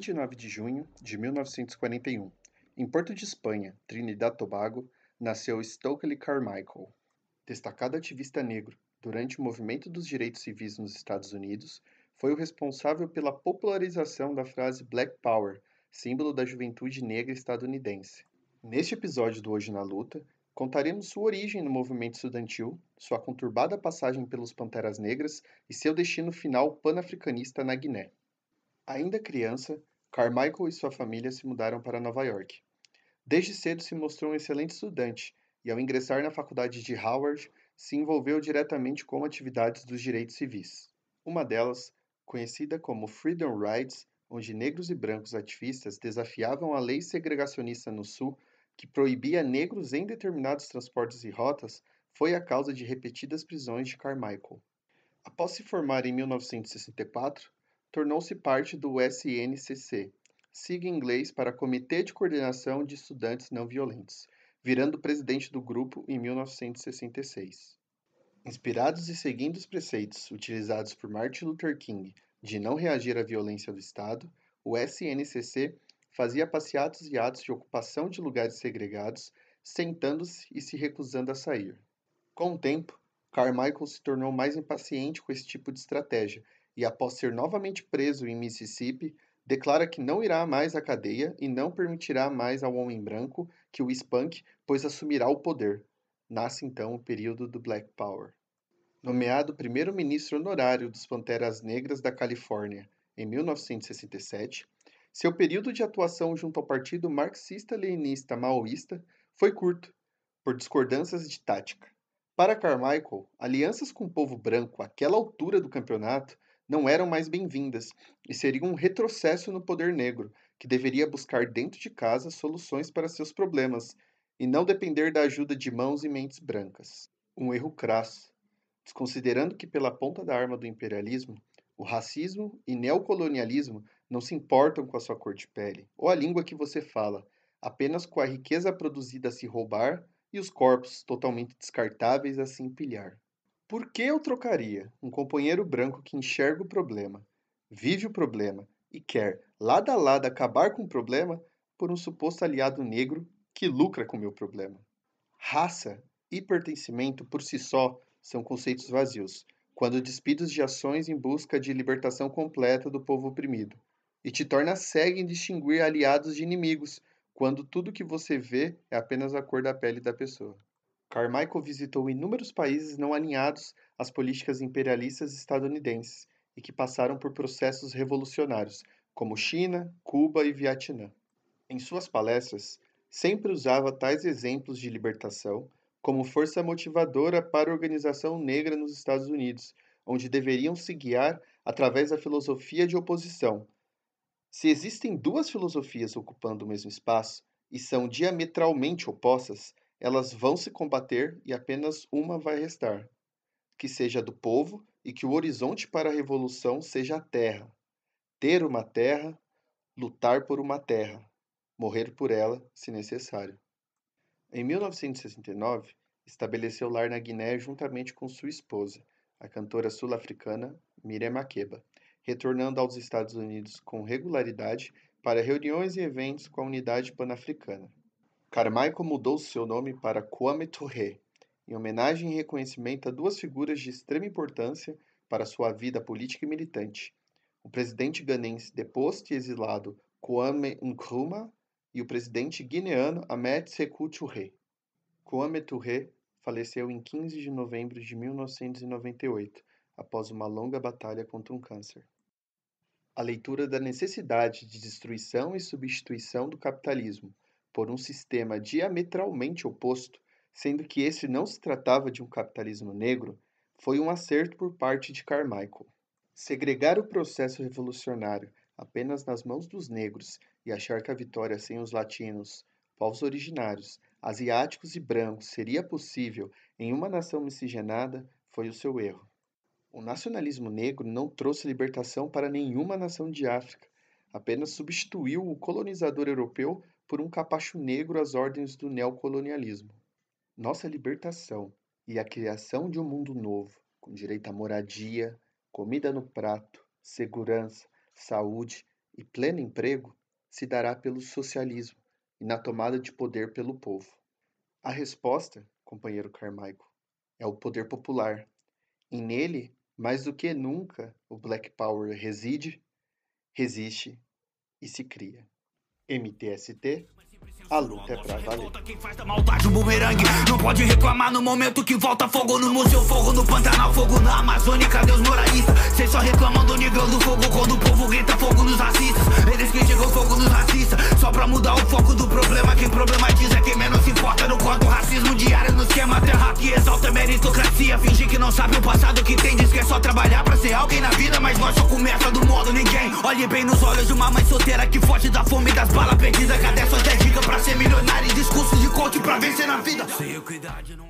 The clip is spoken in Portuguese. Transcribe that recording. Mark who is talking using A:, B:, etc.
A: 29 de junho de 1941, em Porto de Espanha, Trinidad Tobago, nasceu Stokely Carmichael. Destacado ativista negro durante o movimento dos direitos civis nos Estados Unidos, foi o responsável pela popularização da frase Black Power, símbolo da juventude negra estadunidense. Neste episódio do Hoje na Luta, contaremos sua origem no movimento estudantil, sua conturbada passagem pelos Panteras Negras e seu destino final panafricanista na Guiné. Ainda criança, Carmichael e sua família se mudaram para Nova York. Desde cedo se mostrou um excelente estudante e, ao ingressar na faculdade de Howard, se envolveu diretamente com atividades dos direitos civis. Uma delas, conhecida como Freedom Rides, onde negros e brancos ativistas desafiavam a lei segregacionista no Sul que proibia negros em determinados transportes e rotas, foi a causa de repetidas prisões de Carmichael. Após se formar em 1964, tornou-se parte do SNCC, sigla em inglês para Comitê de Coordenação de Estudantes Não Violentos, virando presidente do grupo em 1966. Inspirados e seguindo os preceitos utilizados por Martin Luther King de não reagir à violência do Estado, o SNCC fazia passeatas e atos de ocupação de lugares segregados, sentando-se e se recusando a sair. Com o tempo, Carmichael se tornou mais impaciente com esse tipo de estratégia e, após ser novamente preso em Mississippi, declara que não irá mais à cadeia e não permitirá mais ao homem branco que o espanque, pois assumirá o poder. Nasce então o período do Black Power. Nomeado primeiro-ministro honorário dos Panteras Negras da Califórnia em 1967, seu período de atuação junto ao Partido Marxista-Leninista Maoísta foi curto, por discordâncias de tática. Para Carmichael, alianças com o povo branco àquela altura do campeonato não eram mais bem-vindas e seriam um retrocesso no poder negro, que deveria buscar dentro de casa soluções para seus problemas e não depender da ajuda de mãos e mentes brancas. Um erro crasso, desconsiderando que pela ponta da arma do imperialismo, o racismo e neocolonialismo não se importam com a sua cor de pele ou a língua que você fala, apenas com a riqueza produzida a se roubar e os corpos totalmente descartáveis a se empilhar. Por que eu trocaria um companheiro branco que enxerga o problema, vive o problema e quer, lado a lado, acabar com o problema por um suposto aliado negro que lucra com o meu problema? Raça e pertencimento por si só são conceitos vazios, quando despidos de ações em busca de libertação completa do povo oprimido e te torna cego em distinguir aliados de inimigos, quando tudo que você vê é apenas a cor da pele da pessoa. Carmichael visitou inúmeros países não alinhados às políticas imperialistas estadunidenses e que passaram por processos revolucionários, como China, Cuba e Vietnã. Em suas palestras, sempre usava tais exemplos de libertação como força motivadora para a organização negra nos Estados Unidos, onde deveriam se guiar através da filosofia de oposição, se existem duas filosofias ocupando o mesmo espaço e são diametralmente opostas, elas vão se combater e apenas uma vai restar. Que seja do povo e que o horizonte para a revolução seja a terra. Ter uma terra, lutar por uma terra, morrer por ela, se necessário. Em 1969, estabeleceu lar na Guiné juntamente com sua esposa, a cantora sul-africana Miriam Makeba retornando aos Estados Unidos com regularidade para reuniões e eventos com a Unidade Pan-Africana. Carmichael mudou seu nome para Kwame Touré, em homenagem e reconhecimento a duas figuras de extrema importância para sua vida política e militante: o presidente ganense deposto e exilado Kwame Nkrumah e o presidente guineano Ahmed Sékou Touré. Kwame Touré faleceu em 15 de novembro de 1998, após uma longa batalha contra um câncer. A leitura da necessidade de destruição e substituição do capitalismo por um sistema diametralmente oposto, sendo que esse não se tratava de um capitalismo negro, foi um acerto por parte de Carmichael. Segregar o processo revolucionário apenas nas mãos dos negros e achar que a vitória sem os latinos, povos originários, asiáticos e brancos seria possível em uma nação miscigenada foi o seu erro. O nacionalismo negro não trouxe libertação para nenhuma nação de África, apenas substituiu o colonizador europeu por um capacho negro às ordens do neocolonialismo. Nossa libertação e a criação de um mundo novo, com direito à moradia, comida no prato, segurança, saúde
B: e pleno emprego se dará pelo socialismo e na tomada de poder pelo povo. A resposta, companheiro Carmichael, é o poder popular. E nele, mais do que nunca, o Black Power reside, resiste e se cria. MTST a luta é pra valer. Quem faz da maldade um bumerangue Não pode reclamar no momento que volta fogo no museu Fogo no Pantanal, fogo na Amazônia Cadê os moralistas? Cês só reclamam do nível do fogo Quando o povo grita fogo nos racistas Eles que chegam fogo nos racistas Só pra mudar o foco do problema Quem problematiza é que exalta meritocracia Fingir que não sabe o passado que tem Diz que é só trabalhar pra ser alguém na vida Mas nós só começa do modo ninguém Olhe bem nos olhos de uma mãe solteira Que foge da fome e das balas perdidas Cadê suas 10 dicas pra ser milionário e discurso de coach pra vencer na vida. Sei eu cuidar de não